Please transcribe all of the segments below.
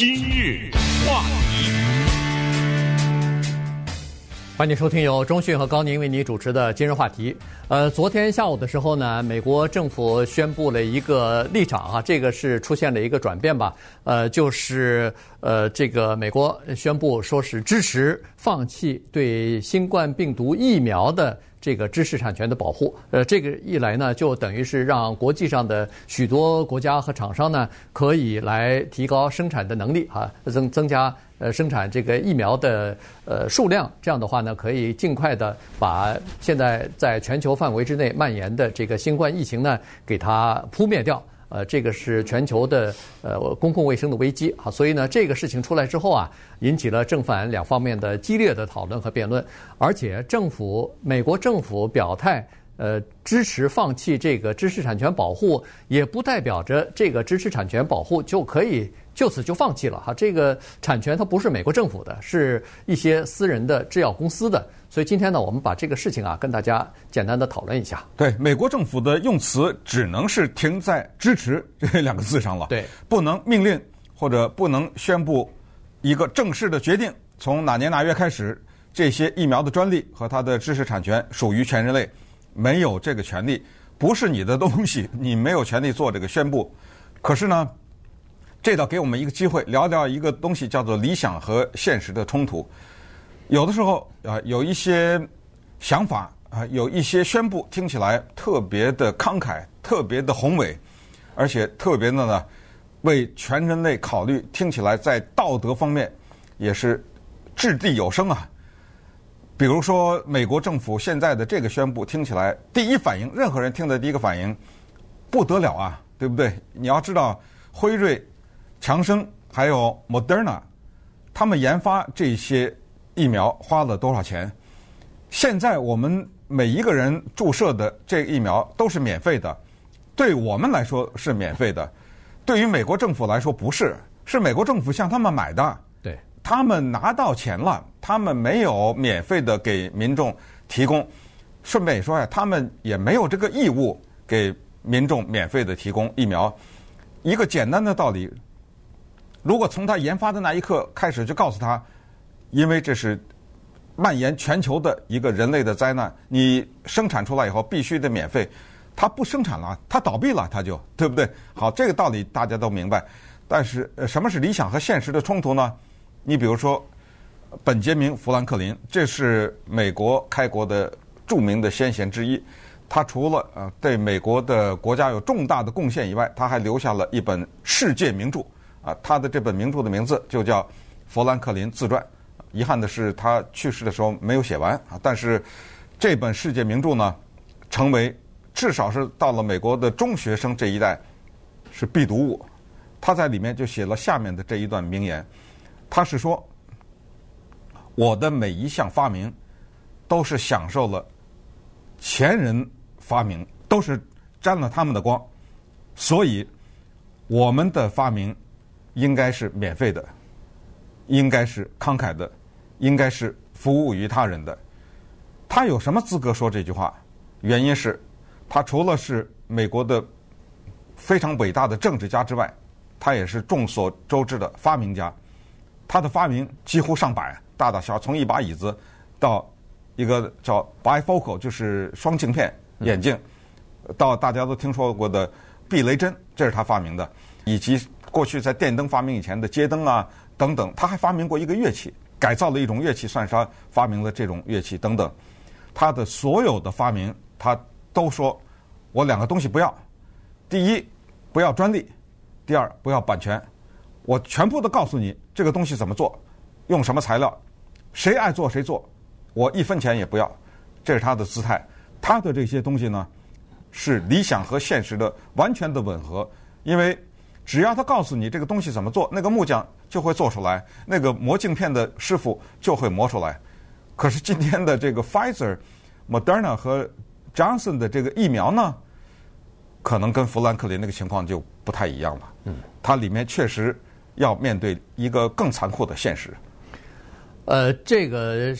今日话题，欢迎收听由中讯和高宁为你主持的今日话题。呃，昨天下午的时候呢，美国政府宣布了一个立场啊，这个是出现了一个转变吧。呃，就是呃，这个美国宣布说是支持放弃对新冠病毒疫苗的。这个知识产权的保护，呃，这个一来呢，就等于是让国际上的许多国家和厂商呢，可以来提高生产的能力啊，增增加呃生产这个疫苗的呃数量，这样的话呢，可以尽快的把现在在全球范围之内蔓延的这个新冠疫情呢，给它扑灭掉。呃，这个是全球的呃公共卫生的危机啊，所以呢，这个事情出来之后啊，引起了正反两方面的激烈的讨论和辩论，而且政府美国政府表态，呃，支持放弃这个知识产权保护，也不代表着这个知识产权保护就可以。就此就放弃了哈，这个产权它不是美国政府的，是一些私人的制药公司的。所以今天呢，我们把这个事情啊，跟大家简单的讨论一下。对，美国政府的用词只能是停在支持这两个字上了，对，不能命令或者不能宣布一个正式的决定，从哪年哪月开始，这些疫苗的专利和它的知识产权属于全人类，没有这个权利，不是你的东西，你没有权利做这个宣布。可是呢，这倒给我们一个机会，聊聊一个东西，叫做理想和现实的冲突。有的时候啊，有一些想法啊，有一些宣布听起来特别的慷慨，特别的宏伟，而且特别的呢，为全人类考虑，听起来在道德方面也是掷地有声啊。比如说，美国政府现在的这个宣布，听起来第一反应，任何人听的第一个反应，不得了啊，对不对？你要知道，辉瑞。强生还有 Moderna，他们研发这些疫苗花了多少钱？现在我们每一个人注射的这个疫苗都是免费的，对我们来说是免费的，对于美国政府来说不是，是美国政府向他们买的。对，他们拿到钱了，他们没有免费的给民众提供。顺便也说呀，他们也没有这个义务给民众免费的提供疫苗。一个简单的道理。如果从他研发的那一刻开始就告诉他，因为这是蔓延全球的一个人类的灾难，你生产出来以后必须得免费，他不生产了，他倒闭了，他就对不对？好，这个道理大家都明白。但是，呃，什么是理想和现实的冲突呢？你比如说，本杰明·富兰克林，这是美国开国的著名的先贤之一，他除了呃对美国的国家有重大的贡献以外，他还留下了一本世界名著。啊，他的这本名著的名字就叫《富兰克林自传》。遗憾的是，他去世的时候没有写完啊。但是，这本世界名著呢，成为至少是到了美国的中学生这一代是必读物。他在里面就写了下面的这一段名言：他是说，我的每一项发明都是享受了前人发明，都是沾了他们的光，所以我们的发明。应该是免费的，应该是慷慨的，应该是服务于他人的。他有什么资格说这句话？原因是，他除了是美国的非常伟大的政治家之外，他也是众所周知的发明家。他的发明几乎上百，大大小小，从一把椅子到一个叫 bifocal，就是双镜片眼镜，到大家都听说过的避雷针，这是他发明的，以及。过去在电灯发明以前的街灯啊等等，他还发明过一个乐器，改造了一种乐器，算是他发明了这种乐器等等。他的所有的发明，他都说我两个东西不要：第一，不要专利；第二，不要版权。我全部都告诉你这个东西怎么做，用什么材料，谁爱做谁做，我一分钱也不要。这是他的姿态。他的这些东西呢，是理想和现实的完全的吻合，因为。只要他告诉你这个东西怎么做，那个木匠就会做出来，那个磨镜片的师傅就会磨出来。可是今天的这个 Pfizer、Moderna 和 Johnson 的这个疫苗呢，可能跟富兰克林那个情况就不太一样了。嗯，它里面确实要面对一个更残酷的现实。呃，这个。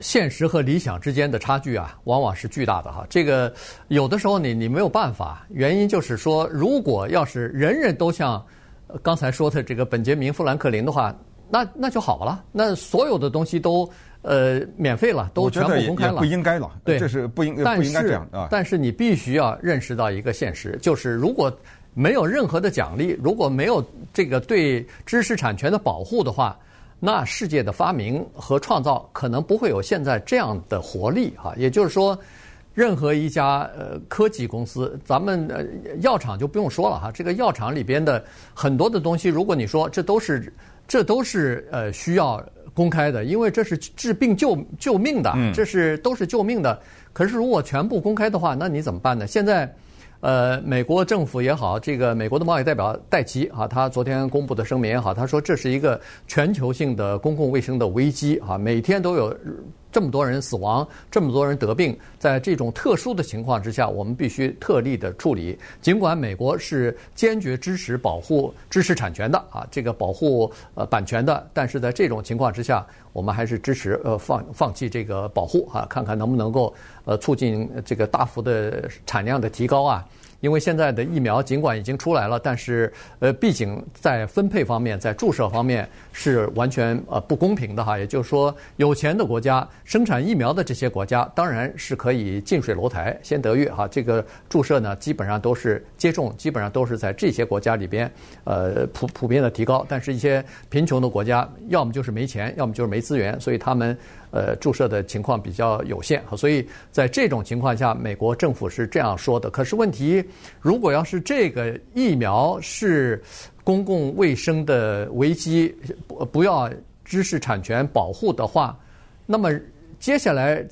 现实和理想之间的差距啊，往往是巨大的哈。这个有的时候你你没有办法，原因就是说，如果要是人人都像呃刚才说的这个本杰明·富兰克林的话，那那就好了，那所有的东西都呃免费了，都全部公开了，不应该了，对，这是不应但是不应该这样啊。但是你必须要认识到一个现实，就是如果没有任何的奖励，如果没有这个对知识产权的保护的话，那世界的发明和创造可能不会有现在这样的活力哈。也就是说，任何一家呃科技公司，咱们呃药厂就不用说了哈。这个药厂里边的很多的东西，如果你说这都是这都是呃需要公开的，因为这是治病救救命的，这是都是救命的。可是如果全部公开的话，那你怎么办呢？现在。呃，美国政府也好，这个美国的贸易代表戴奇啊，他昨天公布的声明也好，他说这是一个全球性的公共卫生的危机啊，每天都有。这么多人死亡，这么多人得病，在这种特殊的情况之下，我们必须特例的处理。尽管美国是坚决支持保护知识产权的啊，这个保护呃版权的，但是在这种情况之下，我们还是支持呃放放弃这个保护啊，看看能不能够呃促进这个大幅的产量的提高啊。因为现在的疫苗尽管已经出来了，但是呃，毕竟在分配方面，在注射方面是完全呃不公平的哈。也就是说，有钱的国家生产疫苗的这些国家，当然是可以近水楼台先得月哈。这个注射呢，基本上都是接种，基本上都是在这些国家里边呃普普遍的提高。但是，一些贫穷的国家，要么就是没钱，要么就是没资源，所以他们。呃，注射的情况比较有限，所以在这种情况下，美国政府是这样说的。可是问题，如果要是这个疫苗是公共卫生的危机，不不要知识产权保护的话，那么接下来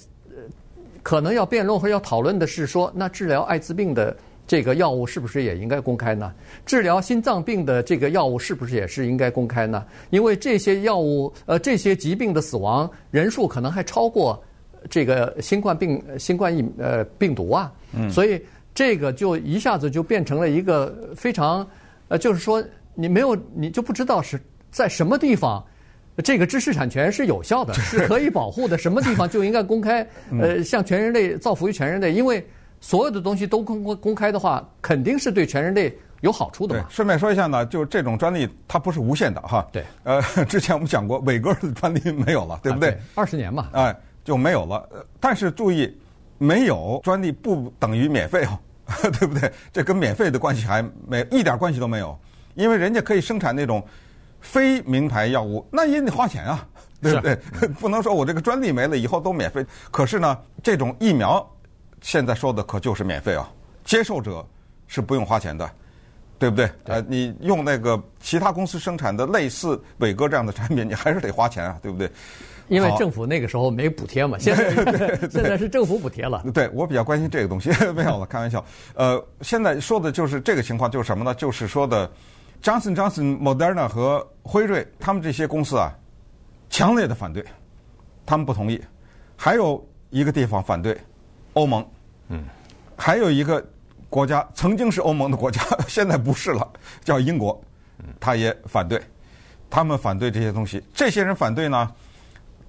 可能要辩论或要讨论的是说，那治疗艾滋病的。这个药物是不是也应该公开呢？治疗心脏病的这个药物是不是也是应该公开呢？因为这些药物，呃，这些疾病的死亡人数可能还超过这个新冠病、新冠疫呃病毒啊。嗯。所以这个就一下子就变成了一个非常，呃，就是说你没有你就不知道是在什么地方，这个知识产权是有效的，是可以保护的，什么地方就应该公开，呃，向全人类造福于全人类，因为。所有的东西都公公公开的话，肯定是对全人类有好处的嘛。顺便说一下呢，就这种专利它不是无限的哈。对。呃，之前我们讲过，伟哥的专利没有了，对不对？二十年嘛。哎，就没有了。但是注意，没有专利不等于免费哦，对不对？这跟免费的关系还没一点关系都没有，因为人家可以生产那种非名牌药物，那也得花钱啊，对不对？不能说我这个专利没了以后都免费。可是呢，这种疫苗。现在说的可就是免费啊，接受者是不用花钱的，对不对？对呃，你用那个其他公司生产的类似伟哥这样的产品，你还是得花钱啊，对不对？因为政府那个时候没补贴嘛，现在现在是政府补贴了。对，我比较关心这个东西，没有了，开玩笑。呃，现在说的就是这个情况，就是什么呢？就是说的，Johnson Johnson、Moderna 和辉瑞他们这些公司啊，强烈的反对，他们不同意。还有一个地方反对，欧盟。嗯，还有一个国家曾经是欧盟的国家，现在不是了，叫英国，他也反对，他们反对这些东西。这些人反对呢，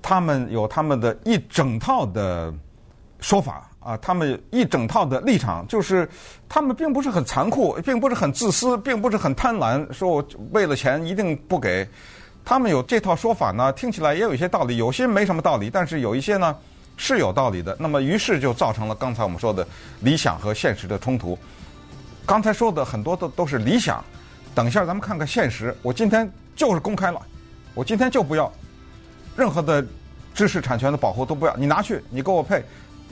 他们有他们的一整套的说法啊，他们一整套的立场，就是他们并不是很残酷，并不是很自私，并不是很贪婪，说我为了钱一定不给。他们有这套说法呢，听起来也有一些道理，有些没什么道理，但是有一些呢。是有道理的，那么于是就造成了刚才我们说的理想和现实的冲突。刚才说的很多的都是理想，等一下咱们看看现实。我今天就是公开了，我今天就不要任何的知识产权的保护都不要，你拿去，你给我配，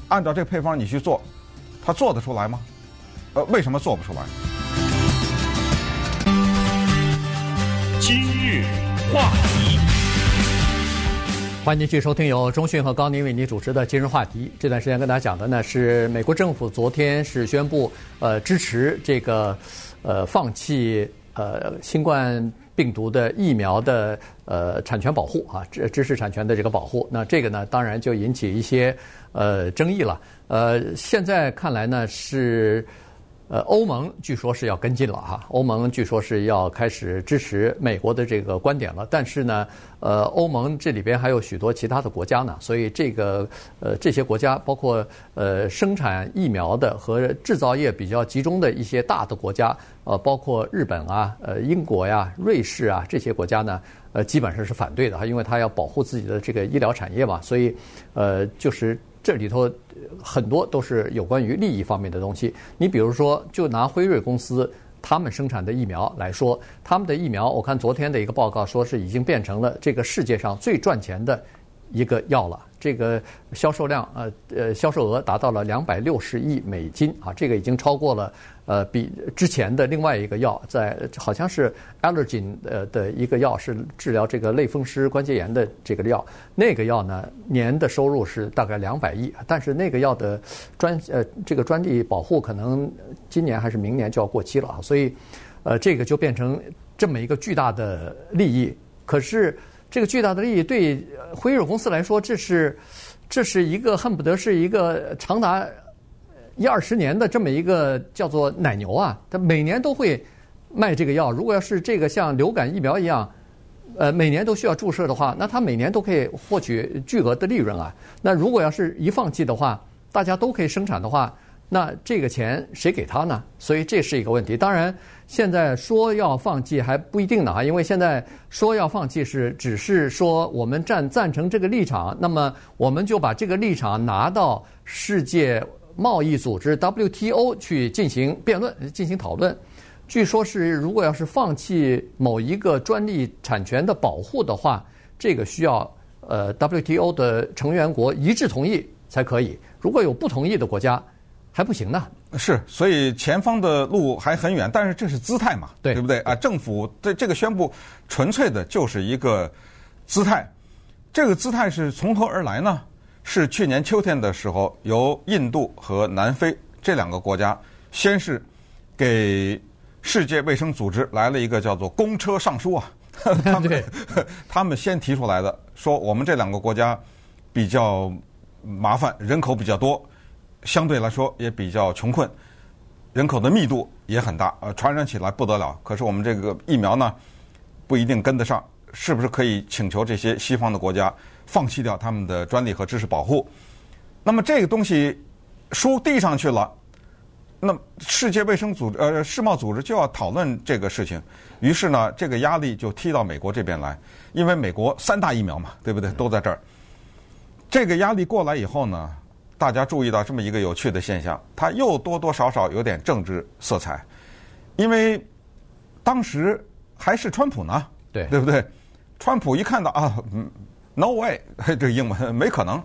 按照这个配方你去做，他做得出来吗？呃，为什么做不出来？今日话题。欢迎继续收听由中讯和高宁为您主持的今日话题。这段时间跟大家讲的呢是美国政府昨天是宣布，呃，支持这个，呃，放弃呃新冠病毒的疫苗的呃产权保护啊，知知识产权的这个保护。那这个呢，当然就引起一些呃争议了。呃，现在看来呢是呃，欧盟据说是要跟进了哈，欧盟据说是要开始支持美国的这个观点了。但是呢，呃，欧盟这里边还有许多其他的国家呢，所以这个呃这些国家，包括呃生产疫苗的和制造业比较集中的一些大的国家，呃，包括日本啊、呃英国呀、瑞士啊这些国家呢，呃，基本上是反对的哈，因为它要保护自己的这个医疗产业嘛，所以呃就是。这里头很多都是有关于利益方面的东西。你比如说，就拿辉瑞公司他们生产的疫苗来说，他们的疫苗，我看昨天的一个报告说是已经变成了这个世界上最赚钱的一个药了。这个销售量，呃呃，销售额达到了两百六十亿美金啊，这个已经超过了。呃，比之前的另外一个药，在好像是 allergen 呃的一个药，是治疗这个类风湿关节炎的这个药。那个药呢，年的收入是大概两百亿，但是那个药的专呃这个专利保护可能今年还是明年就要过期了啊，所以呃这个就变成这么一个巨大的利益。可是这个巨大的利益对辉瑞公司来说，这是这是一个恨不得是一个长达。一二十年的这么一个叫做奶牛啊，它每年都会卖这个药。如果要是这个像流感疫苗一样，呃，每年都需要注射的话，那它每年都可以获取巨额的利润啊。那如果要是一放弃的话，大家都可以生产的话，那这个钱谁给他呢？所以这是一个问题。当然，现在说要放弃还不一定呢啊，因为现在说要放弃是只是说我们站赞成这个立场，那么我们就把这个立场拿到世界。贸易组织 WTO 去进行辩论、进行讨论，据说是如果要是放弃某一个专利产权的保护的话，这个需要呃 WTO 的成员国一致同意才可以。如果有不同意的国家，还不行呢。是，所以前方的路还很远，但是这是姿态嘛，对，对不对啊？政府对这个宣布纯粹的就是一个姿态，这个姿态是从何而来呢？是去年秋天的时候，由印度和南非这两个国家先是给世界卫生组织来了一个叫做公车上书啊，他们 他们先提出来的，说我们这两个国家比较麻烦，人口比较多，相对来说也比较穷困，人口的密度也很大，呃，传染起来不得了。可是我们这个疫苗呢，不一定跟得上，是不是可以请求这些西方的国家？放弃掉他们的专利和知识保护，那么这个东西书递上去了，那世界卫生组织呃世贸组织就要讨论这个事情，于是呢，这个压力就踢到美国这边来，因为美国三大疫苗嘛，对不对？都在这儿。这个压力过来以后呢，大家注意到这么一个有趣的现象，它又多多少少有点政治色彩，因为当时还是川普呢，对对不对？川普一看到啊，嗯。No way，这个英文没可能，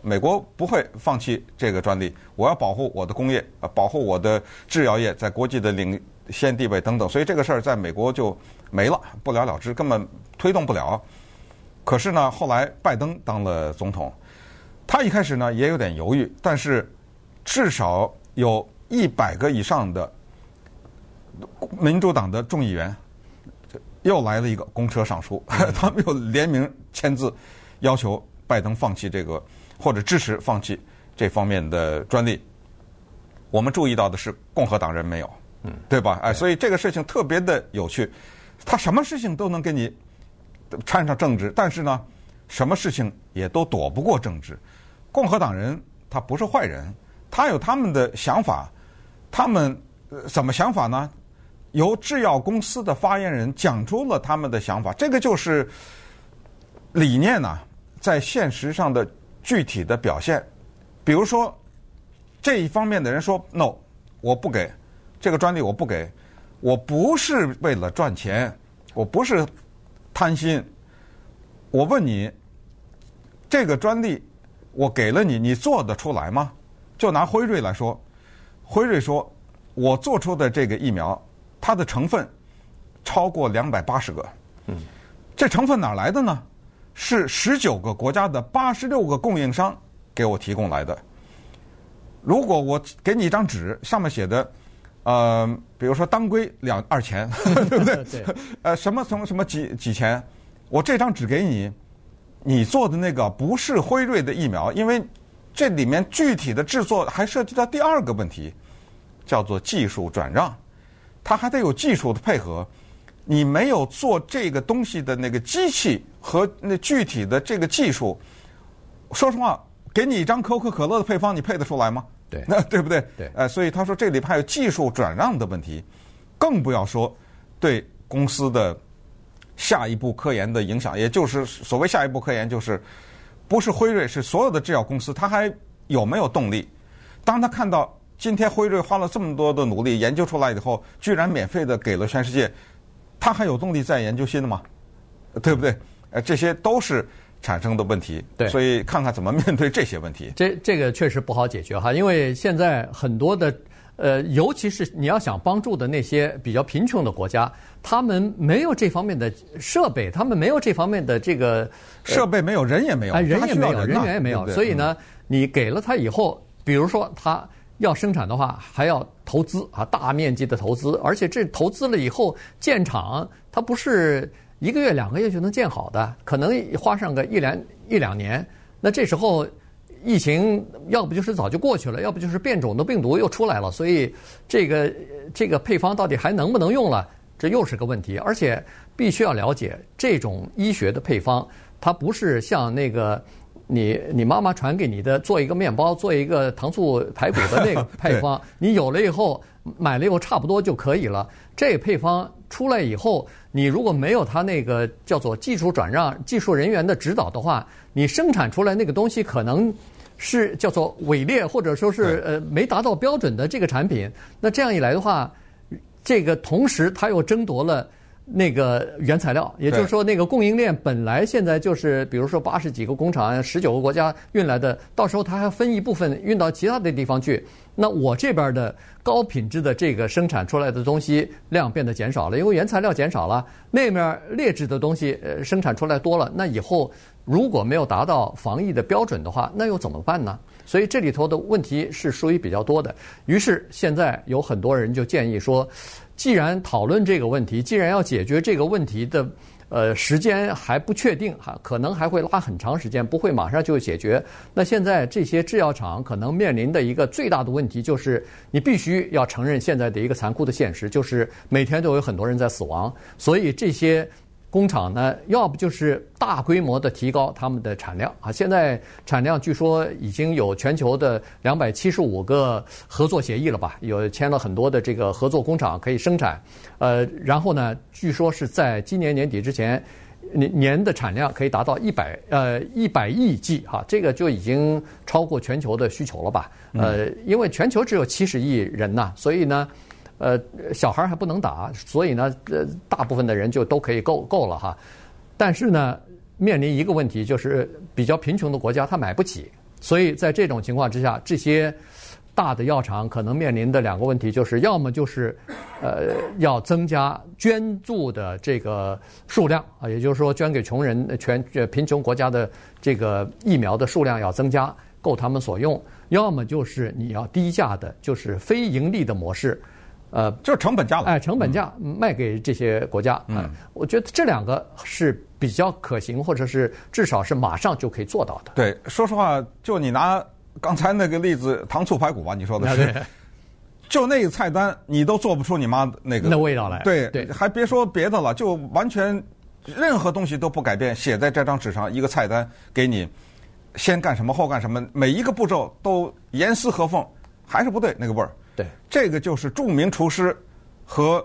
美国不会放弃这个专利。我要保护我的工业，保护我的制药业在国际的领先地位等等。所以这个事儿在美国就没了，不了了之，根本推动不了。可是呢，后来拜登当了总统，他一开始呢也有点犹豫，但是至少有一百个以上的民主党的众议员。又来了一个公车上书，他们又联名签字，要求拜登放弃这个或者支持放弃这方面的专利。我们注意到的是，共和党人没有，嗯，对吧？哎，所以这个事情特别的有趣，他什么事情都能给你掺上政治，但是呢，什么事情也都躲不过政治。共和党人他不是坏人，他有他们的想法，他们怎么想法呢？由制药公司的发言人讲出了他们的想法，这个就是理念呢，在现实上的具体的表现。比如说，这一方面的人说 “no”，我不给这个专利，我不给，我不是为了赚钱，我不是贪心。我问你，这个专利我给了你，你做得出来吗？就拿辉瑞来说，辉瑞说，我做出的这个疫苗。它的成分超过两百八十个，嗯，这成分哪来的呢？是十九个国家的八十六个供应商给我提供来的。如果我给你一张纸，上面写的，呃，比如说当归两二钱，对不对？对。呃，什么什么什么几几钱？我这张纸给你，你做的那个不是辉瑞的疫苗，因为这里面具体的制作还涉及到第二个问题。叫做技术转让，它还得有技术的配合。你没有做这个东西的那个机器和那具体的这个技术，说实话，给你一张可口可乐的配方，你配得出来吗？对，那 对不对？对。呃，所以他说这里边还有技术转让的问题，更不要说对公司的下一步科研的影响。也就是所谓下一步科研，就是不是辉瑞，是所有的制药公司，它还有没有动力？当他看到今天辉瑞花了这么多的努力研究出来以后，居然免费的给了全世界。他还有动力再研究新的吗？对不对？呃，这些都是产生的问题。对，所以看看怎么面对这些问题。这这个确实不好解决哈，因为现在很多的呃，尤其是你要想帮助的那些比较贫穷的国家，他们没有这方面的设备，他们没有这方面的这个设备，没有人也没有，哎，人也没有，人，人员也没有。所以呢，你给了他以后，比如说他。要生产的话，还要投资啊，大面积的投资，而且这投资了以后建厂，它不是一个月两个月就能建好的，可能花上个一两一两年。那这时候疫情要不就是早就过去了，要不就是变种的病毒又出来了，所以这个这个配方到底还能不能用了，这又是个问题。而且必须要了解这种医学的配方，它不是像那个。你你妈妈传给你的做一个面包，做一个糖醋排骨的那个配方，你有了以后买了以后差不多就可以了。这配方出来以后，你如果没有它那个叫做技术转让、技术人员的指导的话，你生产出来那个东西可能是叫做伪劣，或者说是呃没达到标准的这个产品。那这样一来的话，这个同时它又争夺了。那个原材料，也就是说，那个供应链本来现在就是，比如说八十几个工厂，十九个国家运来的，到时候它还分一部分运到其他的地方去。那我这边的高品质的这个生产出来的东西量变得减少了，因为原材料减少了。那面劣质的东西呃生产出来多了，那以后如果没有达到防疫的标准的话，那又怎么办呢？所以这里头的问题是属于比较多的。于是现在有很多人就建议说。既然讨论这个问题，既然要解决这个问题的，呃，时间还不确定还，可能还会拉很长时间，不会马上就解决。那现在这些制药厂可能面临的一个最大的问题，就是你必须要承认现在的一个残酷的现实，就是每天都有很多人在死亡，所以这些。工厂呢，要不就是大规模的提高他们的产量啊。现在产量据说已经有全球的两百七十五个合作协议了吧？有签了很多的这个合作工厂可以生产。呃，然后呢，据说是在今年年底之前，年年的产量可以达到一百呃一百亿剂哈，这个就已经超过全球的需求了吧？呃，因为全球只有七十亿人呐，所以呢。呃，小孩还不能打，所以呢，呃，大部分的人就都可以够够了哈。但是呢，面临一个问题，就是比较贫穷的国家他买不起，所以在这种情况之下，这些大的药厂可能面临的两个问题，就是要么就是呃要增加捐助的这个数量啊，也就是说捐给穷人、全贫穷国家的这个疫苗的数量要增加，够他们所用；要么就是你要低价的，就是非盈利的模式。呃，就是成本价了。哎，成本价卖给这些国家。嗯，我觉得这两个是比较可行，或者是至少是马上就可以做到的。对，说实话，就你拿刚才那个例子，糖醋排骨吧，你说的是，就那个菜单，你都做不出你妈那个那味道来。对对，还别说别的了，就完全任何东西都不改变，写在这张纸上一个菜单给你，先干什么后干什么，每一个步骤都严丝合缝，还是不对那个味儿。对，这个就是著名厨师和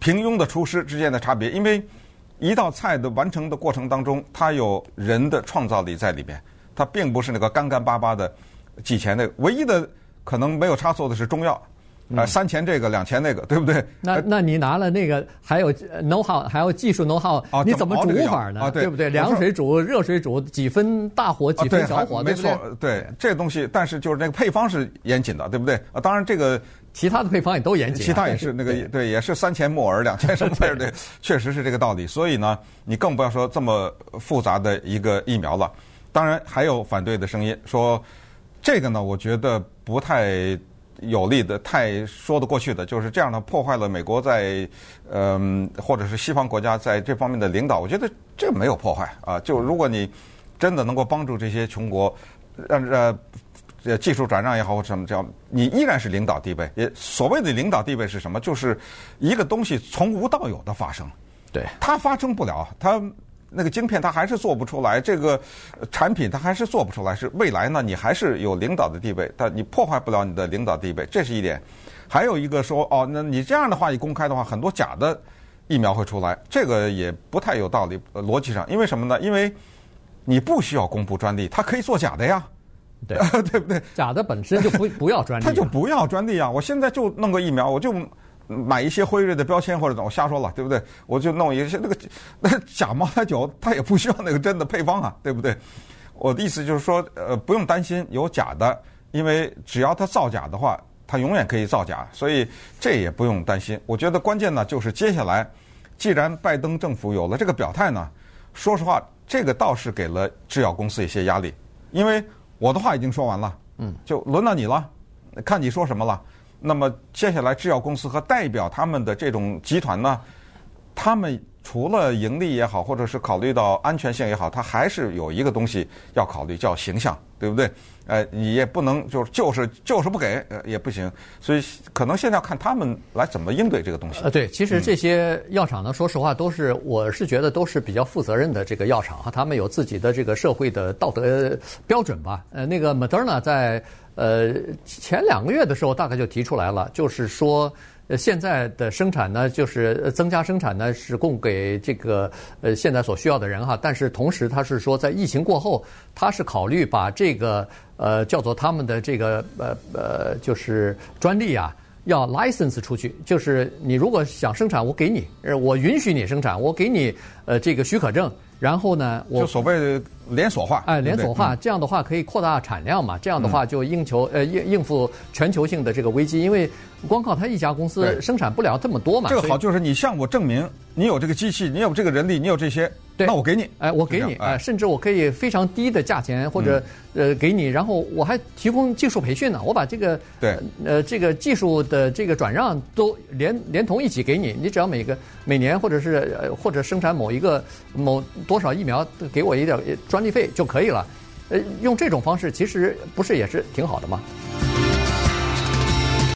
平庸的厨师之间的差别。因为一道菜的完成的过程当中，它有人的创造力在里边，它并不是那个干干巴巴的几钱的。唯一的可能没有差错的是中药。啊，三钱这个，两钱那个，对不对？那那你拿了那个，还有 know how，还有技术 know how，你怎么煮法呢？对不对？凉水煮、热水煮，几分大火，几分小火，没错。对这个东西，但是就是那个配方是严谨的，对不对？啊，当然这个其他的配方也都严谨，其他也是 那个对，也是三钱木耳，两钱什么的，对，确实是这个道理。所以呢，你更不要说这么复杂的一个疫苗了。当然还有反对的声音，说这个呢，我觉得不太。有利的太说得过去的，就是这样的破坏了美国在嗯、呃、或者是西方国家在这方面的领导。我觉得这没有破坏啊。就如果你真的能够帮助这些穷国，让呃呃技术转让也好或者什么叫，你依然是领导地位。也所谓的领导地位是什么？就是一个东西从无到有的发生。对，它发生不了，它那个晶片它还是做不出来，这个产品它还是做不出来。是未来呢，你还是有领导的地位，但你破坏不了你的领导地位，这是一点。还有一个说哦，那你这样的话一公开的话，很多假的疫苗会出来，这个也不太有道理，呃，逻辑上，因为什么呢？因为你不需要公布专利，它可以做假的呀。对，对不对？假的本身就不不要专利，他就不要专利啊！我现在就弄个疫苗，我就买一些辉瑞的标签或者怎么，我瞎说了，对不对？我就弄一些那个 那假茅台酒，它也不需要那个真的配方啊，对不对？我的意思就是说，呃，不用担心有假的，因为只要它造假的话，它永远可以造假，所以这也不用担心。我觉得关键呢，就是接下来，既然拜登政府有了这个表态呢，说实话，这个倒是给了制药公司一些压力，因为。我的话已经说完了，嗯，就轮到你了，看你说什么了。那么接下来制药公司和代表他们的这种集团呢，他们除了盈利也好，或者是考虑到安全性也好，他还是有一个东西要考虑，叫形象，对不对？呃，你也不能就是就是就是不给，呃，也不行。所以可能现在要看他们来怎么应对这个东西。呃，对，其实这些药厂呢，说实话都是，我是觉得都是比较负责任的这个药厂哈，他们有自己的这个社会的道德标准吧。呃，那个 Moderna 在呃前两个月的时候，大概就提出来了，就是说。现在的生产呢，就是增加生产呢，是供给这个呃现在所需要的人哈。但是同时，他是说在疫情过后，他是考虑把这个呃叫做他们的这个呃呃就是专利啊，要 license 出去。就是你如果想生产，我给你，呃我允许你生产，我给你呃这个许可证。然后呢，我就所谓的连锁化，哎，连锁化，这样的话可以扩大产量嘛？这样的话就应求呃应应付全球性的这个危机，因为光靠他一家公司生产不了这么多嘛。这个好就是你向我证明你有这个机器，你有这个人力，你有这些，对，那我给你，哎，我给你，哎，甚至我可以非常低的价钱或者呃给你，然后我还提供技术培训呢，我把这个对。呃这个技术的这个转让都连连同一起给你，你只要每个每年或者是呃或者生产某一个某。多少疫苗给我一点专利费就可以了，呃，用这种方式其实不是也是挺好的吗？